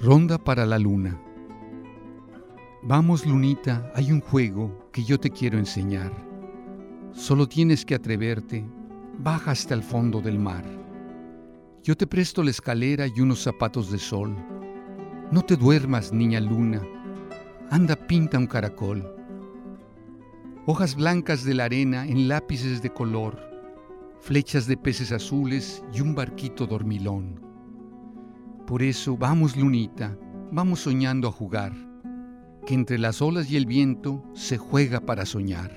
Oda para la luna. Vamos, lunita, hay un juego que yo te quiero enseñar. Solo tienes que atreverte, baja hasta el fondo del mar. Yo te presto la escalera y unos zapatos de sol. No te duermas, niña luna. Anda, pinta un caracol. Hojas blancas de la arena en lápices de color, flechas de peces azules y un barquito dormilón. Por eso, vamos, lunita, vamos soñando a jugar, que entre las olas y el viento se juega para soñar.